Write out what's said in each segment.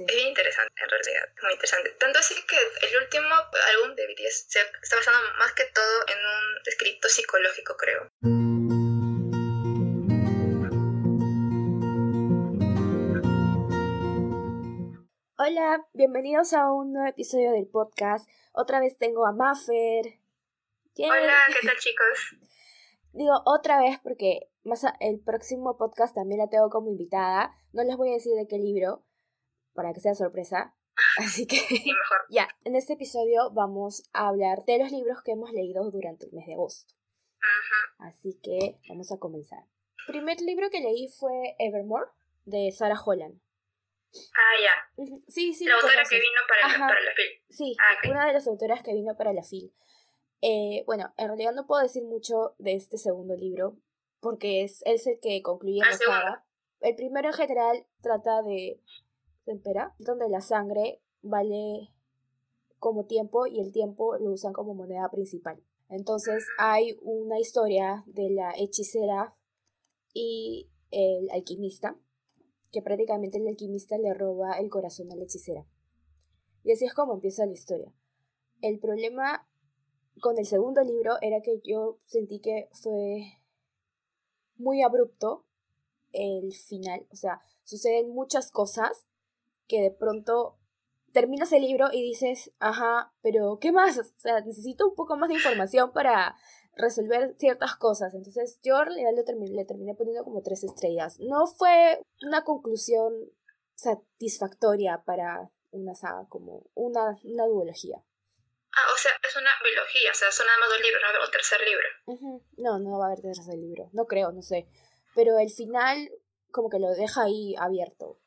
Es bien interesante, en realidad, muy interesante. Tanto así que el último álbum de BTS se está basando más que todo en un escrito psicológico, creo. Hola, bienvenidos a un nuevo episodio del podcast. Otra vez tengo a Maffer. Hola, ¿qué tal chicos? Digo otra vez porque más el próximo podcast también la tengo como invitada. No les voy a decir de qué libro, para que sea sorpresa. Así que mejor. ya, en este episodio vamos a hablar de los libros que hemos leído durante el mes de agosto. Ajá. Así que vamos a comenzar. El primer libro que leí fue Evermore, de Sarah Holland. Ah, ya. Sí, sí. La autora que vino para, para la FIL. Sí, ah, una de las autoras que vino para la FIL. Eh, bueno, en realidad no puedo decir mucho de este segundo libro, porque es, es el que concluye la saga. El primero en general trata de tempera, donde la sangre vale como tiempo y el tiempo lo usan como moneda principal. Entonces hay una historia de la hechicera y el alquimista, que prácticamente el alquimista le roba el corazón a la hechicera. Y así es como empieza la historia. El problema con el segundo libro era que yo sentí que fue muy abrupto el final. O sea, suceden muchas cosas que de pronto terminas el libro y dices, ajá, pero ¿qué más? O sea, necesito un poco más de información para resolver ciertas cosas. Entonces yo en realidad le terminé, le terminé poniendo como tres estrellas. No fue una conclusión satisfactoria para una saga, como una, una duología. Ah, o sea, es una biología, o sea, son nada más dos libros, no un tercer libro. No, no va a haber tercer libro, no creo, no sé. Pero el final como que lo deja ahí abierto.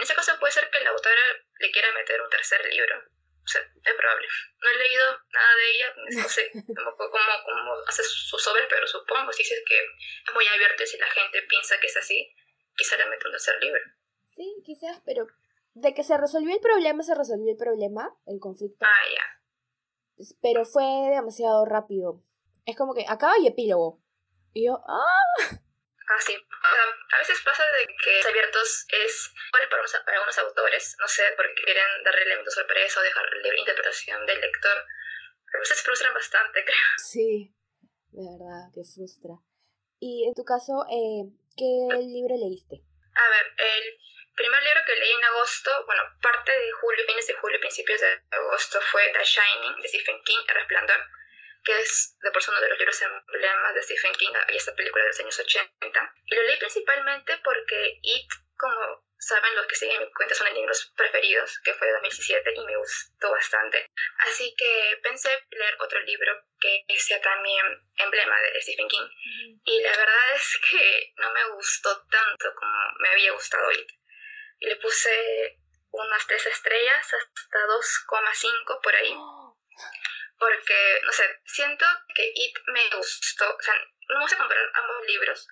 En ese caso puede ser que la autora le quiera meter un tercer libro. O sea, es probable. No he leído nada de ella, no sé cómo, cómo, hace sus obras, pero supongo, si dices que es muy abierto y si la gente piensa que es así, quizá le mete un tercer libro. Sí, quizás, pero de que se resolvió el problema, se resolvió el problema, el conflicto. Ah, ya pero fue demasiado rápido. Es como que acaba y epílogo. Y yo, ¡ah! Ah, sí. a veces pasa de que abiertos es para, para algunos autores, no sé, porque quieren darle elemento sorpresa o dejar libre interpretación del lector. A veces frustran bastante, creo. Sí, de verdad, que frustra. Y en tu caso, eh, ¿qué libro leíste? A ver, el primer libro que leí en agosto, bueno, parte de julio, fines de julio, principios de agosto, fue The Shining de Stephen King, El Resplandor, que es de por sí uno de los libros emblemas de Stephen King y esta película de los años 80. Y lo leí principalmente porque It, como saben los que siguen mi cuenta, son mis libros preferidos, que fue de 2017 y me gustó bastante. Así que pensé leer otro libro que sea también emblema de Stephen King. Y la verdad es que no me gustó tanto como me había gustado It y le puse unas tres estrellas hasta 2,5 por ahí. Porque, no sé, siento que It me gustó, o sea, no vamos a comparar ambos libros,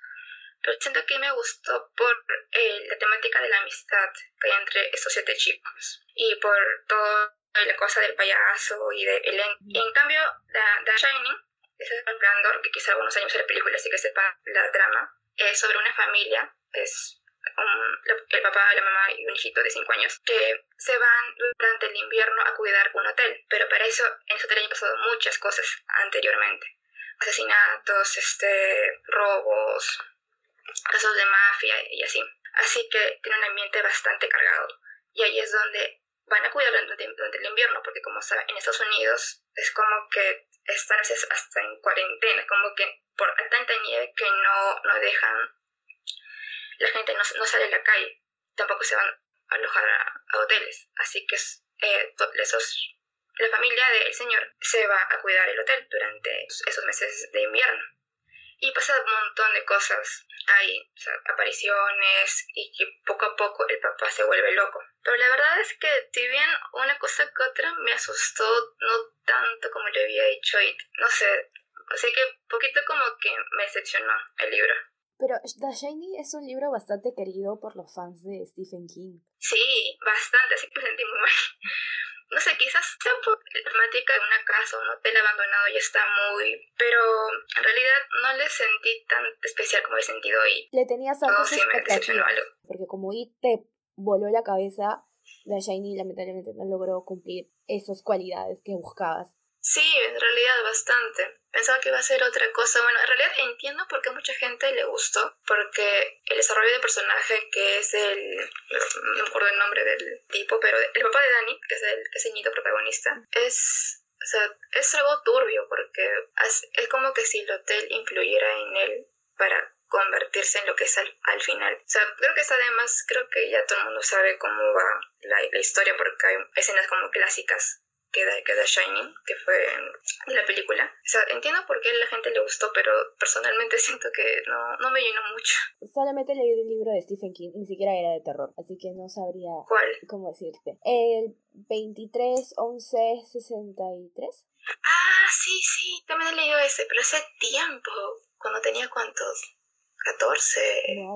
pero siento que me gustó por eh, la temática de la amistad que hay entre estos siete chicos y por toda la cosa del payaso y de Ellen. Y en cambio, la, The Shining, es el que quizá algunos años en la película así que sepa la trama, es sobre una familia, es el papá, la mamá y un hijito de 5 años, que se van durante el invierno a cuidar un hotel. Pero para eso, en ese hotel han pasado muchas cosas anteriormente. Asesinatos, este, robos, casos de mafia y así. Así que tiene un ambiente bastante cargado. Y ahí es donde van a cuidar durante, el invierno, porque como saben, en Estados Unidos es como que están hasta en cuarentena, como que por tanta nieve que no, no dejan la gente no, sale a la calle, tampoco se van a alojar a, hoteles, así que eh, esos, la familia del señor se va a cuidar el hotel durante esos meses de invierno. Y pasa un montón de cosas. Hay apariciones y que poco a poco el papá se vuelve loco. Pero la verdad es que, si bien una cosa que otra me asustó, no tanto como le había dicho y no sé. Así que poquito como que me decepcionó el libro. Pero The Shining es un libro bastante querido por los fans de Stephen King. Sí, bastante, así que me sentí muy mal. No sé, quizás sea por la temática de una casa o un hotel abandonado y está muy... Pero en realidad no le sentí tan especial como he sentido y... Le tenías altas expectativas. Porque como It te voló la cabeza, de Shiny lamentablemente no logró cumplir esas cualidades que buscabas. Sí, en realidad bastante. Pensaba que iba a ser otra cosa. Bueno, en realidad entiendo por qué mucha gente le gustó, porque el desarrollo de personaje que es el... no me acuerdo el nombre del tipo, pero el papá de Dani, que es el, que protagonista, es... O sea, es algo turbio porque es, como que si el hotel influyera en él para convertirse en lo que es al, final. O sea, creo que es además, creo que ya todo el mundo sabe cómo va la historia porque hay escenas como clásicas que da, que Shining, que fue la película. O sea, entiendo por qué a la gente le gustó, pero personalmente siento que no, no me llenó mucho. Solamente leí el libro de Stephen King, ni siquiera era de terror, así que no sabría ¿Cuál? cómo decirte. El 23 11 63. Ah, sí, sí, también he leído ese, pero hace tiempo, cuando tenía cuántos, 14,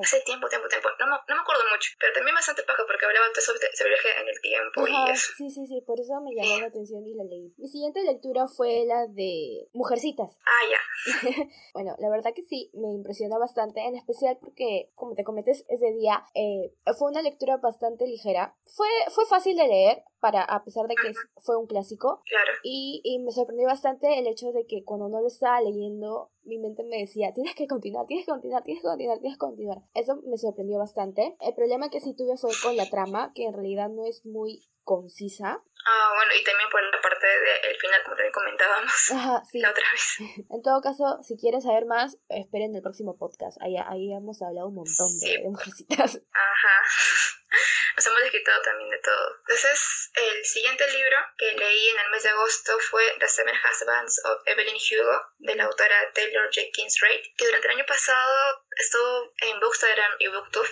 hace tiempo, tiempo, tiempo. No, no, me acuerdo mucho, pero también bastante paja porque hablaba sobre ese viaje en el tiempo y eso. Sí, sí, sí, por eso me llamó la atención y la leí. Mi siguiente lectura fue la de Mujercitas. Ah, ya. bueno, la verdad que sí, me impresiona bastante, en especial porque, como te comenté ese día, eh, fue una lectura bastante ligera. Fue, fue fácil de leer, para, a pesar de que fue un clásico. Claro. Y, y me sorprendió bastante el hecho de que cuando no lo estaba leyendo, mi mente me decía, tienes que continuar, tienes que continuar, tienes que continuar, tienes que continuar. Eso me sorprendió bastante. El problema que sí tuve fue con la trama, que en realidad no es muy concisa. Ah, bueno, y también por la parte del final, como también comentábamos Ajá, sí. la otra vez. En todo caso, si quieres saber más, esperen el próximo podcast. Ahí, ahí hemos hablado un montón de, de mujercitas. Ajá. Nos hemos desquitado también de todo. Entonces, el siguiente libro que leí en el mes de agosto fue The Seven Husbands of Evelyn Hugo, de la autora Taylor Jenkins Reid, que durante el año pasado estuvo en Bookstagram y Booktube.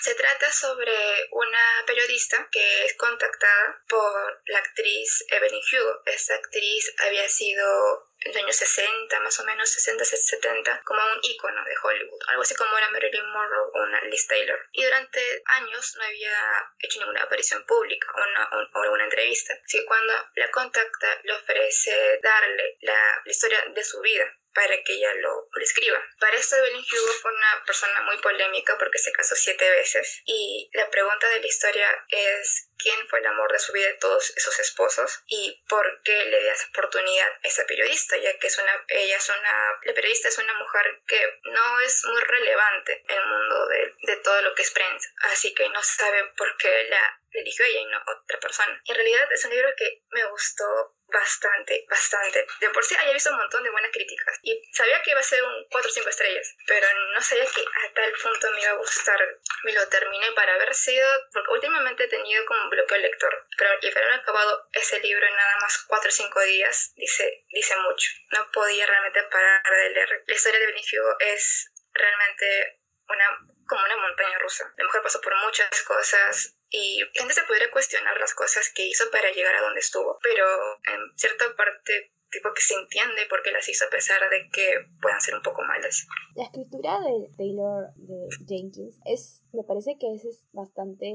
Se trata sobre una periodista que es contactada por la actriz Evelyn Hugo. Esta actriz había sido en los años 60, más o menos 60, 70, como un ícono de Hollywood, algo así como era Marilyn Monroe o una Liz Taylor. Y durante años no había hecho ninguna aparición pública o una, o entrevista. Así que cuando la contacta, le ofrece darle la, la historia de su vida para que ella lo, lo, escriba. Para esto Evelyn Hugo fue una persona muy polémica porque se casó siete veces y la pregunta de la historia es quién fue el amor de su vida de todos esos esposos y por qué le esa oportunidad a esa periodista, ya que es una, ella es una, la periodista es una mujer que no es muy relevante en el mundo de, de todo lo que es prensa, así que no sabe por qué la eligió ella y no otra persona. En realidad es un libro que me gustó bastante, bastante. De por sí había visto un montón de buenas críticas y sabía que iba a ser un 4 o 5 estrellas, pero no sabía que a tal punto me iba a gustar. Me lo terminé para haber sido, porque últimamente he tenido como un bloqueo lector, pero el haber acabado ese libro en nada más 4 o 5 días dice, dice mucho. No podía realmente parar de leer. La historia de Benicio es realmente una como una montaña rusa. La mujer pasó por muchas cosas y gente se podría cuestionar las cosas que hizo para llegar a donde estuvo, pero en cierta parte tipo que se entiende por qué las hizo a pesar de que puedan ser un poco malas. La escritura de Taylor de Jenkins es, me parece que es bastante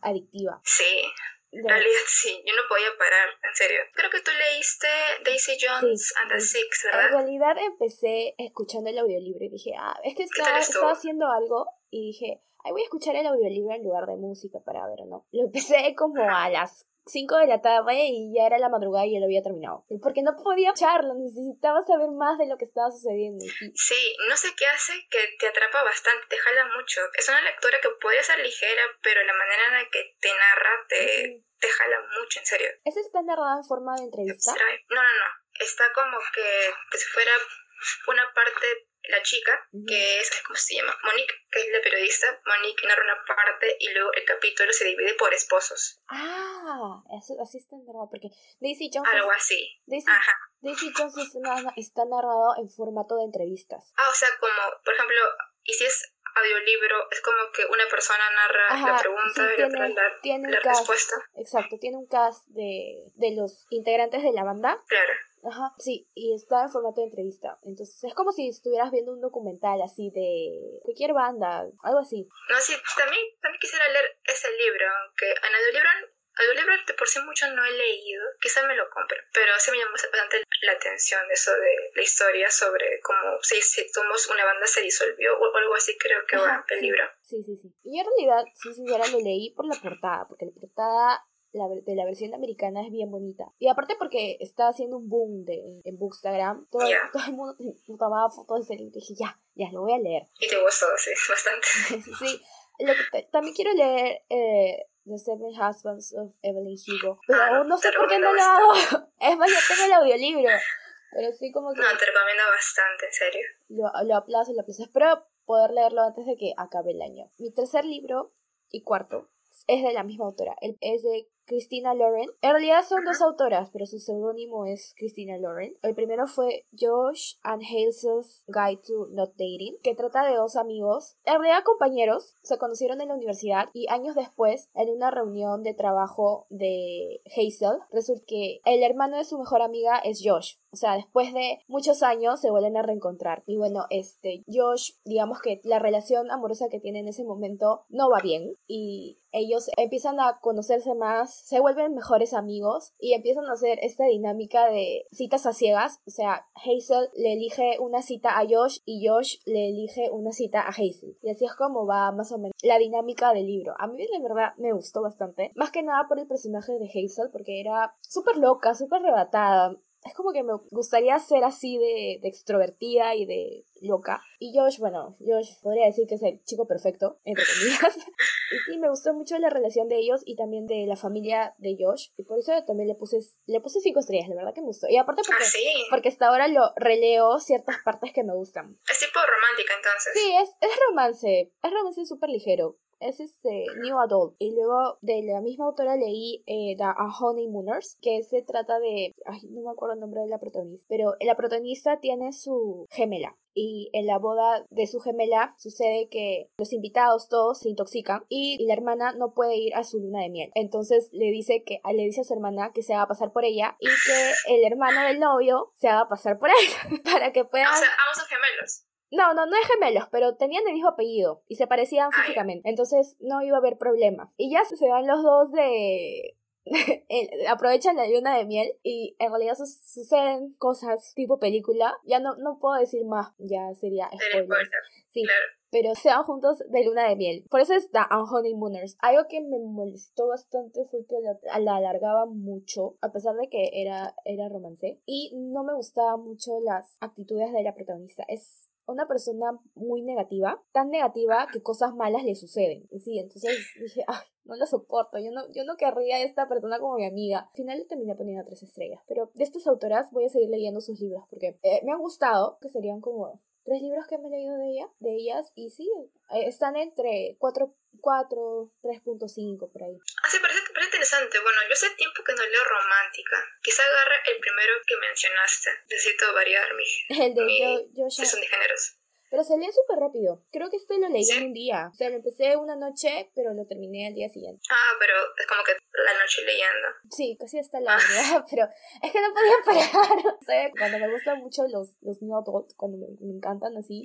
adictiva. Sí, en realidad sí, yo no podía parar, en serio. Creo que tú leíste Daisy Jones and the Six, ¿verdad? En realidad empecé escuchando el audiolibro y dije, ah, es que estaba, estaba haciendo algo y dije, ay, voy a escuchar el audiolibro en lugar de música para ver, ¿no? Lo empecé como a las 5 de la tarde y ya era la madrugada y ya lo había terminado. Porque no podía echarlo, necesitaba saber más de lo que estaba sucediendo. Sí, no sé qué hace que te atrapa bastante, te jala mucho. Es una lectura que puede ser ligera, pero la manera en la que te narra te, te jala mucho, en serio. ¿Esa está narrada en forma de entrevista? No, no, no. Está como que, que si fuera una parte la chica, que es, ¿cómo se llama? Monique, que es la periodista. Monique narra una parte y luego el capítulo se divide por esposos. Ah, eso, así está narrado, porque Daisy Jones... Algo así. Daisy, Ajá. Daisy Jones está, está narrado en formato de entrevistas. Ah, o sea, como, por ejemplo, y si es audiolibro, es como que una persona narra la pregunta y tiene, otra la, tiene la cast, respuesta. Exacto, tiene un cast de, de los integrantes de la banda. Claro. Ajá, sí, y está en formato de entrevista. Entonces es como si estuvieras viendo un documental así de cualquier banda, algo así. No, sí, también, también quisiera leer ese libro, aunque en audiolibro, audiolibro por por sí mucho no he leído, quizá me lo compre, pero sí me llamó bastante la atención eso de la historia sobre cómo si, si somos una banda se disolvió o algo así creo que va el libro. Sí, sí, sí. Y en realidad, sí, sincera, lo leí por la portada, porque la portada la, de la versión americana es bien bonita. Y aparte porque está haciendo un boom de, en Bookstagram, todo, todo el mundo tomaba fotos de ese libro y dije, ya, ya, lo voy a leer. Y te gustó, sí, bastante. sí, lo que también quiero leer eh, The Seven Husbands of Evelyn Hugo, pero ah, aún no sé por qué no lo hago. es más, ya tengo el audiolibro. Pero sí como que... No, te recomiendo bastante, en serio. Lo, lo aplazo, lo aplazo. Espero poder leerlo antes de que acabe el año. Mi tercer libro y cuarto es de la misma autora. Es de Christina Lauren. En realidad son dos autoras, pero su seudónimo es Christina Lauren. El primero fue Josh and Hazel's Guide to Not Dating, que trata de dos amigos, en realidad compañeros, se conocieron en la universidad y años después, en una reunión de trabajo de Hazel, resulta que el hermano de su mejor amiga es Josh. O sea, después de muchos años se vuelven a reencontrar. Y bueno, este, Josh, digamos que la relación amorosa que tiene en ese momento no va bien. Y ellos empiezan a conocerse más, se vuelven mejores amigos y empiezan a hacer esta dinámica de citas a ciegas. O sea, Hazel le elige una cita a Josh y Josh le elige una cita a Hazel. Y así es como va más o menos la dinámica del libro. A mí de verdad me gustó bastante. Más que nada por el personaje de Hazel porque era súper loca, súper arrebatada es como que me gustaría ser así de, de, extrovertida y de loca. Y Josh, bueno, Josh podría decir que es el chico perfecto, entre comillas. y sí, me gustó mucho la relación de ellos y también de la familia de Josh. Y por eso también le puse, le puse cinco estrellas, la verdad que me gustó. Y aparte porque, ah, porque hasta ahora lo releo ciertas partes que me gustan. Es tipo romántica entonces. Sí, es, es romance. Es romance súper ligero es este New Adult. Y luego de la misma autora leí eh, The Honeymooners, que se trata de. Ay, no me acuerdo el nombre de la protagonista. Pero la protagonista tiene su gemela. Y en la boda de su gemela sucede que los invitados todos se intoxican y la hermana no puede ir a su luna de miel. Entonces le dice que le dice a su hermana que se haga pasar por ella y que el hermano del novio se haga pasar por él para que puedan. O sea, gemelos. No, no, no es gemelos, pero tenían el mismo apellido y se parecían físicamente. Entonces no iba a haber problema. Y ya se van los dos de aprovechan la luna de miel y en realidad suceden cosas tipo película. Ya no, no puedo decir más, ya sería spoiler. Sí, pero se van juntos de luna de miel. Por eso es The Honeymooners. Algo que me molestó bastante fue que la, la alargaba mucho, a pesar de que era, era romance. Y no me gustaban mucho las actitudes de la protagonista. Es una persona muy negativa, tan negativa que cosas malas le suceden. Sí, entonces dije, ay, no la soporto, yo no, yo no querría a esta persona como mi amiga. Al final terminé poniendo tres estrellas, pero de estas autoras voy a seguir leyendo sus libros porque eh, me han gustado, que serían como tres libros que me he leído de ella, de ellas, y sí, eh, están entre 4, 4 3.5 por ahí. Ah, sí, parece interesante. Bueno, yo hace tiempo que no leo romántica. Quizá agarre el primero que mencionaste. Necesito variar mi... El de mi, yo, yo ya... Son de géneros. Pero se lee súper rápido. Creo que este lo leí en un día. O sea, lo empecé una noche, pero lo terminé al día siguiente. Ah, pero es como que la noche leyendo. Sí, casi hasta la verdad, pero es que no podía parar. o sea, cuando me gustan mucho los, los new adult, cuando me, encantan así.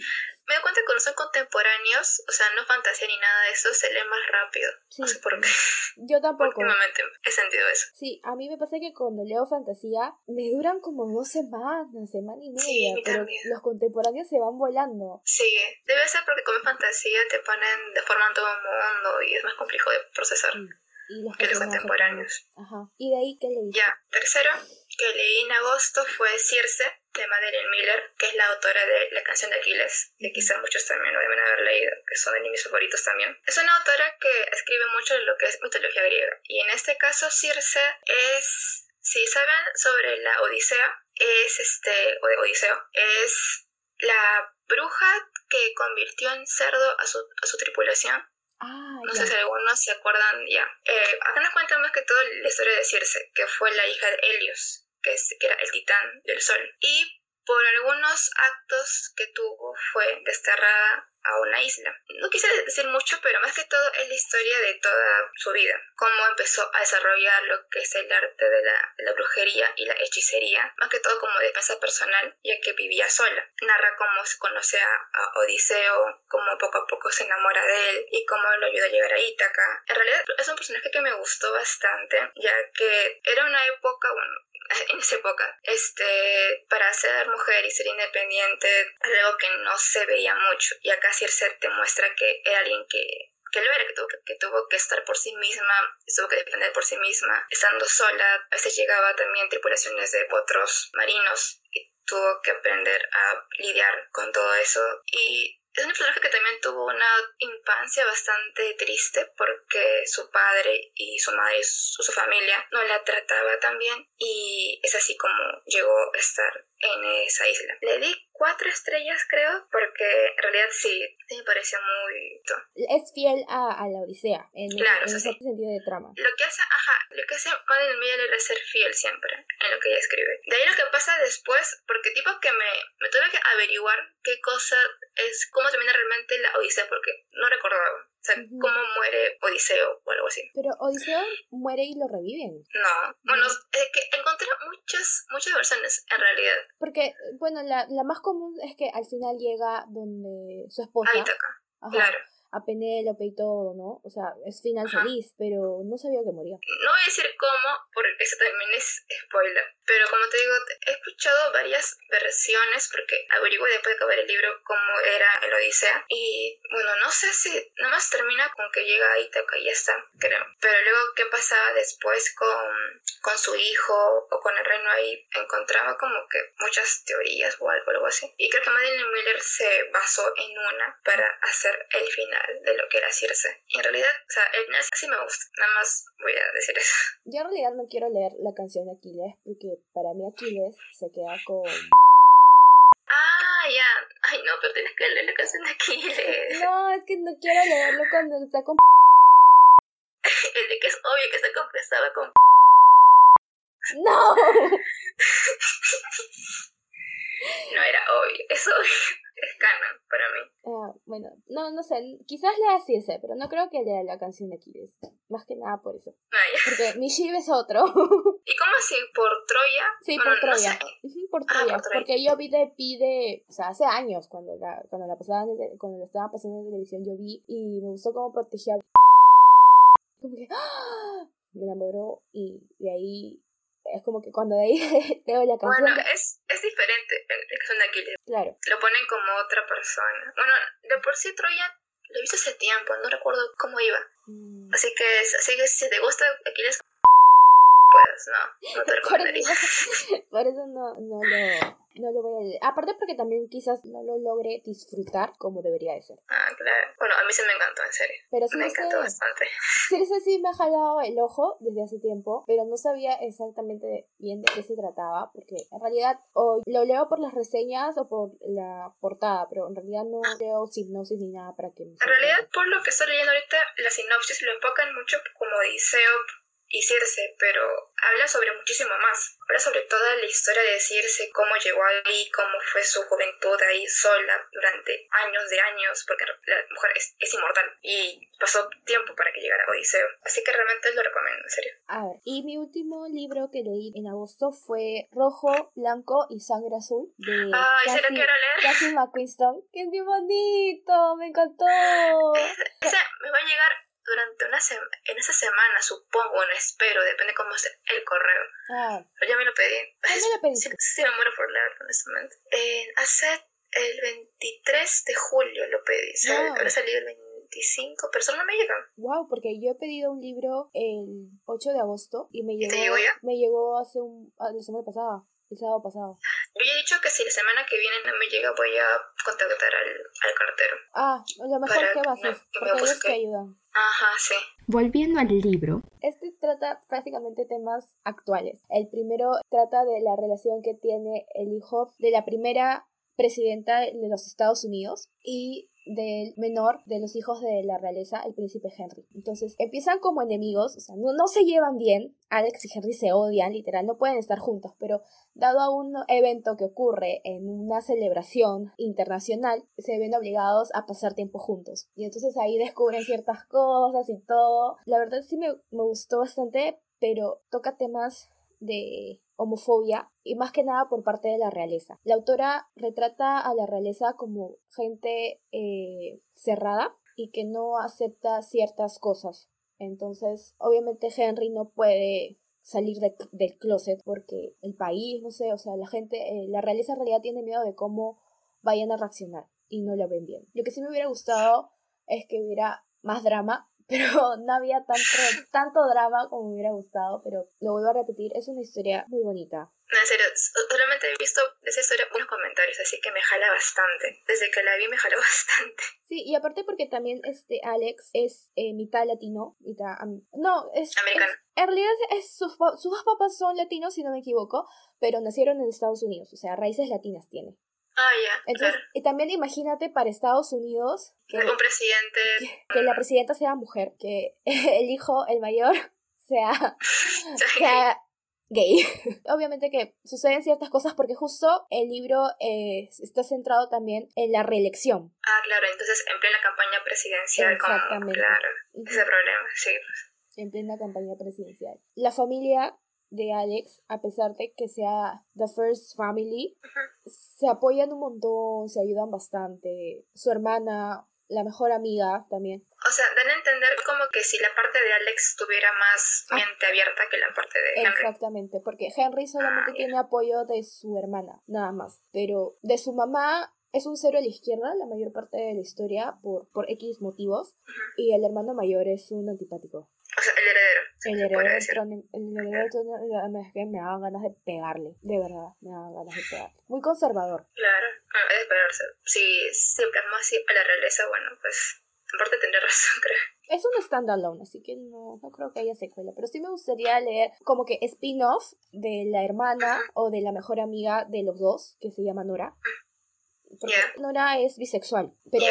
Me doy cuenta que cuando son contemporáneos, o sea, no fantasía ni nada de eso, se lee más rápido. No sé por qué. Yo tampoco. Últimamente he sentido eso. Sí, a mí me pasa que cuando leo fantasía, me duran como dos semanas, semana y media. Sí, pero los contemporáneos se van volando. Sí, debe ser porque como fantasía te ponen, deforman todo el mundo y es más complejo de procesar. Y los que los contemporáneos. Ajá. ¿Y de ahí qué leí? Ya, tercero que leí en agosto fue Circe, de Madeleine Miller, que es la autora de La canción de Aquiles, que quizás muchos también lo deben haber leído, que son de mis favoritos también. Es una autora que escribe mucho de lo que es mitología griega. Y en este caso Circe es, si saben sobre la Odisea, es este, o de Odiseo, es la bruja que convirtió en cerdo a su, a su tripulación. Ah, no sé si algunos se acuerdan ya. Eh, acá nos cuenta más que todo la historia de Circe, que fue la hija de Helios, que, es, que era el titán del sol. Y por algunos actos que tuvo fue desterrada a una isla. No quise decir mucho, pero más que todo es la historia de toda su vida, cómo empezó a desarrollar lo que es el arte de la, brujería y la hechicería, más que todo como defensa personal, ya que vivía sola. Narra cómo se conoce a, Odiseo, cómo poco a poco se enamora de él y cómo lo ayuda a llegar a Ítaca. En realidad es un personaje que me gustó bastante, ya que era una época, bueno, en esa época, este, para ser mujer y ser independiente, algo que no se veía mucho. Y acá Circe te muestra que era alguien que, que lo era, que tuvo que, tuvo que estar por sí misma, tuvo que defender por sí misma, estando sola, a veces llegaba también tripulaciones de otros marinos y tuvo que aprender a lidiar con todo eso. Y es un personaje que también tuvo una infancia bastante triste porque su padre y su madre y su, su familia no la trataba tan bien y es así como llegó a estar en esa isla. Le di cuatro estrellas, creo, porque en realidad sí, sí me pareció muy... Es fiel a, la Odisea, en, claro, ese sentido de trama. Lo que hace, ajá, lo que hace Madeline Miller es ser fiel siempre en lo que ella escribe. De ahí lo que pasa después, porque tipo que me, me tuve que averiguar qué cosa es, cómo termina realmente la Odisea, porque no recordaba. O sea, cómo muere Odiseo o algo así. Pero Odiseo muere y lo reviven. No, bueno, es que encontré muchas, muchas versiones en realidad. Porque, bueno, la, la más común es que al final llega donde su esposa. claro a Penélope y todo, ¿no? O sea, es final feliz, pero no sabía que moría. No voy a decir cómo, porque eso también es spoiler. Pero como te digo, he escuchado varias versiones porque averigué después de acabar el libro cómo era el Odisea. Y bueno, no sé si nomás termina con que llega a Ítaca y ya está, creo. Pero luego, ¿qué pasaba después con, con su hijo o con el reino ahí? Encontraba como que muchas teorías o algo, algo así. Y creo que Madeline Miller se basó en una para hacer el final de lo que era Circe. Y en realidad, o sea, el final sí me gusta, nada más voy a decir eso. Yo en realidad no quiero leer la canción de Aquiles porque para mí Aquiles se queda con... Ah, ya. Ay, no, pero tienes que leer la canción de Aquiles. No, es que no quiero leerlo cuando está con... el de que es obvio que está confesada con... No. no era obvio, es obvio es canon para mí. Ah, bueno, no, no sé, quizás lea ese, pero no creo que lea la canción de Aquiles. Más que nada por eso. Ah, Porque mi Shiv es otro. ¿Y cómo así? ¿Por Troya? Sí, por, Troya. por, ah, Troya. Porque yo vi de pide, o sea, hace años cuando la, cuando la pasaban, cuando la estaban pasando en televisión, yo vi y me gustó cómo protegía como que ¡ah! me enamoró y de ahí es como que cuando de ahí veo la canción. Bueno, es, es diferente la canción de Aquiles. Claro. Lo ponen como otra persona. Bueno, de por sí Troya lo he visto hace tiempo, no recuerdo cómo iba. Mm. Así que, así que si te gusta Aquiles, pues no, no te recomendaría. por eso no, no lo no lo voy a leer. Aparte porque también quizás no lo logre disfrutar como debería de ser. Ah, claro. Bueno, a mí se me encantó, en serio. Pero me encantó bastante. Sí, sí me ha jalado el ojo desde hace tiempo, pero no sabía exactamente bien de qué se trataba, porque en realidad o lo leo por las reseñas o por la portada, pero en realidad no leo sinopsis ni nada para que me... En realidad, por lo que estoy leyendo ahorita, la sinopsis lo enfocan mucho como Odiseo y Circe, pero habla sobre muchísimo más. Habla sobre toda la historia de Circe, cómo llegó ahí, cómo fue su juventud ahí sola durante años de años, porque la mujer es, inmortal y pasó tiempo para que llegara Odiseo. Así que realmente lo recomiendo, en serio. A ver, y mi último libro que leí en agosto fue Rojo, Blanco y Sangre Azul de Ay, Cassie, quiero leer. Cassie McQuiston, que es bien bonito, me encantó. o sea, me va a llegar durante una en esa semana, supongo, no espero, depende cómo esté el correo. Ah. Pero ya me lo pedí. me lo pediste? Sí, me muero por leerlo, honestamente. Eh, hace el 23 de julio lo pedí, ¿sabes? Habrá salido el 25, pero solo no me llega. Wow, porque yo he pedido un libro el 8 de agosto y me llegó. ¿Te llegó ya? Me llegó hace un, ah, la semana pasada el sábado pasado. Yo ya he dicho que si la semana que viene no me llega voy a contactar al, al cartero. Ah, lo mejor que vas a hacer, porque ellos te ayudan. Ajá, sí. Volviendo al libro. Este trata prácticamente temas actuales. El primero trata de la relación que tiene el hijo de la primera presidenta de los Estados Unidos y del menor de los hijos de la realeza, el príncipe Henry. Entonces empiezan como enemigos, o sea, no, no, se llevan bien, Alex y Henry se odian, literal, no pueden estar juntos, pero dado a un evento que ocurre en una celebración internacional, se ven obligados a pasar tiempo juntos. Y entonces ahí descubren ciertas cosas y todo. La verdad sí me, me gustó bastante, pero toca temas de homofobia y más que nada por parte de la realeza. La autora retrata a la realeza como gente eh, cerrada y que no acepta ciertas cosas. Entonces, obviamente Henry no puede salir del closet porque el país, no sé, o sea, la gente, eh, la realeza en realidad tiene miedo de cómo vayan a reaccionar y no lo ven bien. Lo que sí me hubiera gustado es que hubiera más drama pero no había tanto, tanto drama como me hubiera gustado, pero lo vuelvo a repetir, es una historia muy bonita. No, en serio, solamente he visto de esa historia unos comentarios, así que me jala bastante. Desde que la vi me jaló bastante. Sí, y aparte porque también este Alex es eh, mitad latino, mitad... no, es... Americano. en realidad es, sus, sus papás son latinos, si no me equivoco, pero nacieron en Estados Unidos, o sea, raíces latinas tiene. Ah, ya. Entonces, y también imagínate para Estados Unidos que, un presidente. Que, la presidenta sea mujer, que el hijo, el mayor, sea, sea gay. Obviamente que suceden ciertas cosas porque justo el libro eh, está centrado también en la reelección. Ah, claro, entonces en plena campaña presidencial. Exactamente. claro, ese problema, sí. Pues. En plena campaña presidencial. La familia de Alex, a pesar de que sea The First Family, se apoyan un montón, se ayudan bastante. Su hermana, la mejor amiga también. O sea, dan a entender como que si la parte de Alex tuviera más ah. mente abierta que la parte de Henry. Exactamente, porque Henry solamente ah, tiene apoyo de su hermana, nada más. Pero de su mamá es un cero a la izquierda la mayor parte de la historia por, por X motivos. Y el hermano mayor es un antipático. O sea, el heredero. El heredero trono, el heredero trono, es que me daban ganas de pegarle, de verdad, me daban ganas de pegarle. Muy conservador. Claro, es de esperarse. Si se plasma así a la realeza, bueno, pues en parte tendré razón, creo. Es un standalone, así que no, no creo que haya secuela, pero sí me gustaría leer como que spin-off de la hermana o de la mejor amiga de los dos, que se llama Nora. Porque Nora es bisexual, pero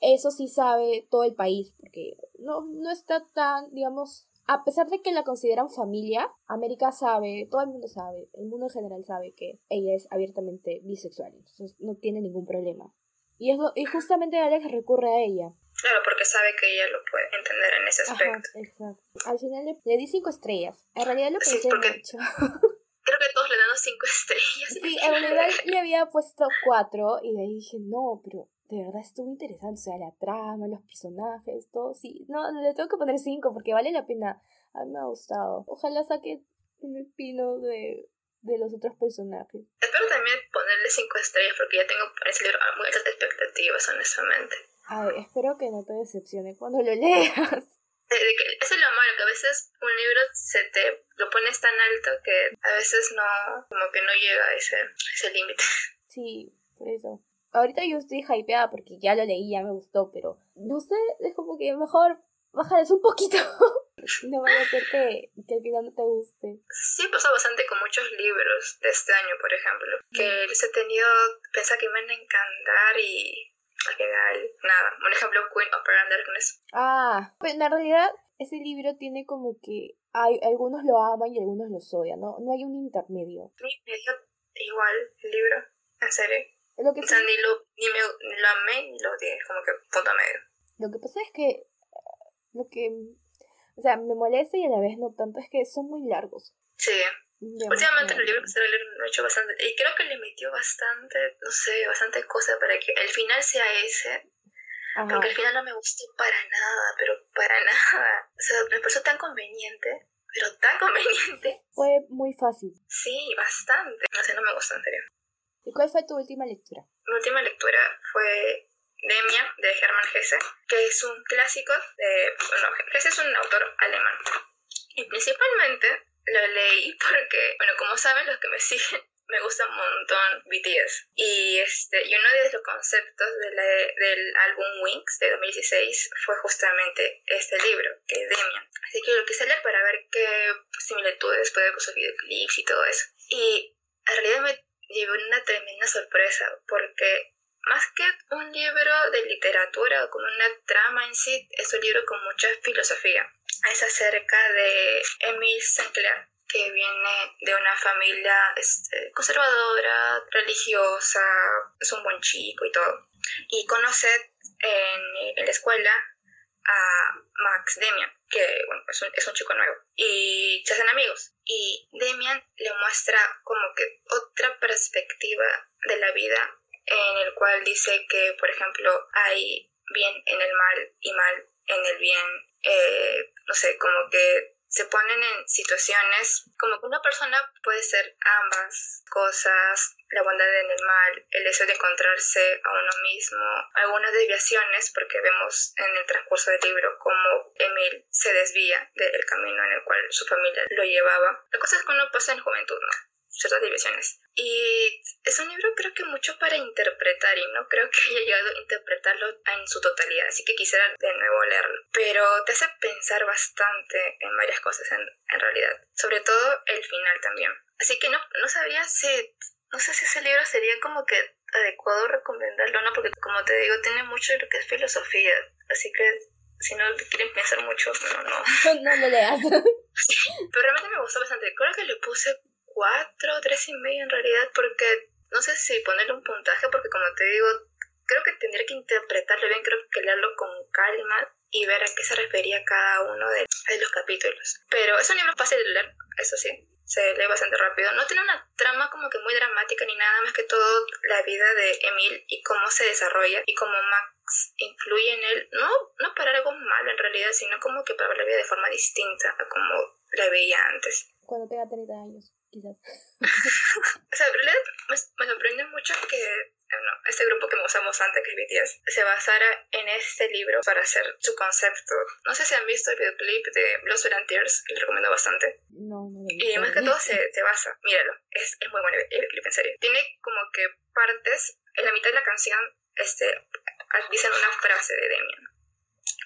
eso sí sabe todo el país, porque no, no está tan, digamos, a pesar de que la consideran familia, América sabe, todo el mundo sabe, el mundo en general sabe que ella es abiertamente bisexual, entonces no tiene ningún problema. Y, es, y justamente Alex recurre a ella. Claro, porque sabe que ella lo puede entender en ese aspecto. exacto. Al final le, di cinco estrellas. En realidad lo pensé mucho. creo que todos le dan cinco estrellas. Sí, en realidad le había puesto cuatro y de ahí dije, no, pero de verdad estuvo interesante, o sea, la trama, los personajes, todo, sí, no, le tengo que poner cinco porque vale la pena, a mí me ha gustado. Ojalá saque un espino de, de los otros personajes. Espero también ponerle cinco estrellas porque ya tengo para ese libro muy altas expectativas, honestamente. Ay, espero que no te decepcione cuando lo leas. eso es lo malo, que a veces un libro se te lo pones tan alto que a veces no, como que no llega a ese, ese límite. Sí, por eso. Ahorita yo estoy hypeada porque ya lo leí, ya me gustó, pero no sé, es como que mejor bájales un poquito. no vaya a ser que, que al final no te guste. Sí, pasa bastante con muchos libros de este año, por ejemplo, que les he tenido, pensaba que me van a encantar y al final, nada. Un ejemplo, Queen of Darkness. Ah, pues en realidad ese libro tiene como que hay algunos lo aman y algunos lo odian, ¿no? No hay un intermedio. dio igual el libro, en serio. Lo que o sea, ni lo, ni, me, lo amé ni lo odié, como que punto medio. Lo que pasa es que lo que o sea, me molesta y a la vez no tanto es que son muy largos. Sí. Últimamente el libro que se leer lo he hecho bastante. Y creo que le metió bastante, no sé, bastante cosa para que el final sea ese. Porque el final no me gustó para nada, pero para nada. O sea, me pareció tan conveniente, pero tan conveniente. Fue muy fácil. Sí, bastante. No sé, no me gustó en serio. ¿Y cuál fue tu última lectura? Mi última lectura fue Demia de Hermann Hesse, que es un clásico de... Bueno, Hesse es un autor alemán. Y principalmente lo leí porque, bueno, como saben los que me siguen, me gusta un montón BTS. Y, este, y uno de los conceptos del álbum Wings de 2016 fue justamente este libro, que es Demian. Así que lo quise leer para ver qué similitudes puede con sus videoclips y todo eso. Y en realidad me llevé una tremenda sorpresa porque más que un libro de literatura o como una trama en sí, es un libro con mucha filosofía. Es acerca de Emile Sinclair, que viene de una familia este, conservadora, religiosa, es un buen chico y todo. Y conoce en, la escuela a Max Demian, que bueno, es, un, es un chico nuevo, y se hacen amigos. Y Demian le muestra como que otra perspectiva de la vida en el cual dice que, por ejemplo, hay bien en el mal y mal en el bien, eh, no sé, como que se ponen en situaciones como que una persona puede ser ambas cosas, la bondad en el mal, el deseo de encontrarse a uno mismo, algunas desviaciones, porque vemos en el transcurso del libro cómo Emil se desvía del camino en el cual su familia lo llevaba. La cosa es que uno pasa en juventud, ¿no? Ciertas divisiones. Y es un libro creo que mucho para interpretar y no creo que haya llegado a interpretarlo en su totalidad, así que quisiera de nuevo leerlo. Pero te hace pensar bastante en varias cosas en, en realidad, sobre todo el final también. Así que no, no sabría si, no sé si ese libro sería como que adecuado recomendarlo no, porque como te digo, tiene mucho de lo que es filosofía, así que si no quieren pensar mucho, no, no. no lo leas. Pero realmente me gustó bastante. Creo que le puse cuatro, tres y medio en realidad, porque no sé si ponerle un puntaje, porque como te digo, creo que tendría que interpretarlo bien, creo que leerlo con calma y ver a qué se refería cada uno de, los capítulos. Pero es un libro fácil de leer, eso sí, se lee bastante rápido. No tiene una trama como que muy dramática ni nada más que todo la vida de Emil y cómo se desarrolla y cómo Max influye en él, no, no para algo malo en realidad, sino como que para ver la vida de forma distinta a como la veía antes. Cuando tenga 30 años quizás. o sea, en realidad me, sorprende mucho que este grupo que usamos antes, que es BTS, se basara en este libro para hacer su concepto. No sé si han visto el videoclip de Blood, and Tears, que les recomiendo bastante. No, no. Y más que todo se, se basa, míralo, es, es muy bueno el videoclip, en serio. Tiene como que partes, en la mitad de la canción, este, dicen una frase de Demian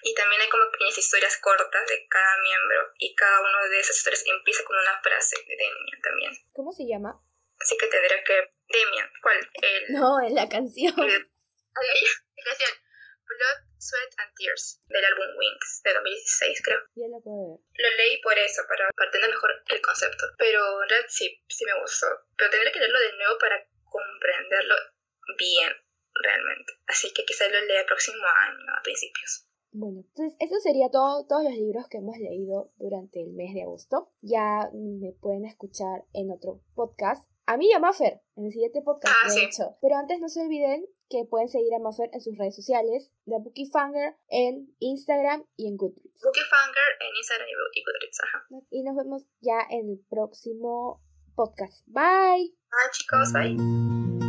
y también hay como pequeñas historias cortas de cada miembro y cada una de esas historias empieza con una frase de Demian también. ¿Cómo se llama? Así que tendría que... Demian, ¿cuál? El... No, en la canción. La canción Blood, Sweat and Tears del álbum Wings de 2016 creo. Ya la puedo. Lo leí por eso, para, para entender mejor el concepto. Pero en realidad sí, sí me gustó. Pero tendré que leerlo de nuevo para comprenderlo bien realmente. Así que quizás lo lea el próximo año, a principios. Bueno, entonces eso sería todo, todos los libros que hemos leído durante el mes de agosto. Ya me pueden escuchar en otro podcast. A mí y a Maffer, en el siguiente podcast, ah, de hecho. Pero antes no se olviden que pueden seguir a Maffer en sus redes sociales, de Bookiefanger en Instagram y en Goodreads. Bookiefanger en Instagram y Goodreads, ajá. Y nos vemos ya en el próximo podcast. Bye. Bye chicos, bye.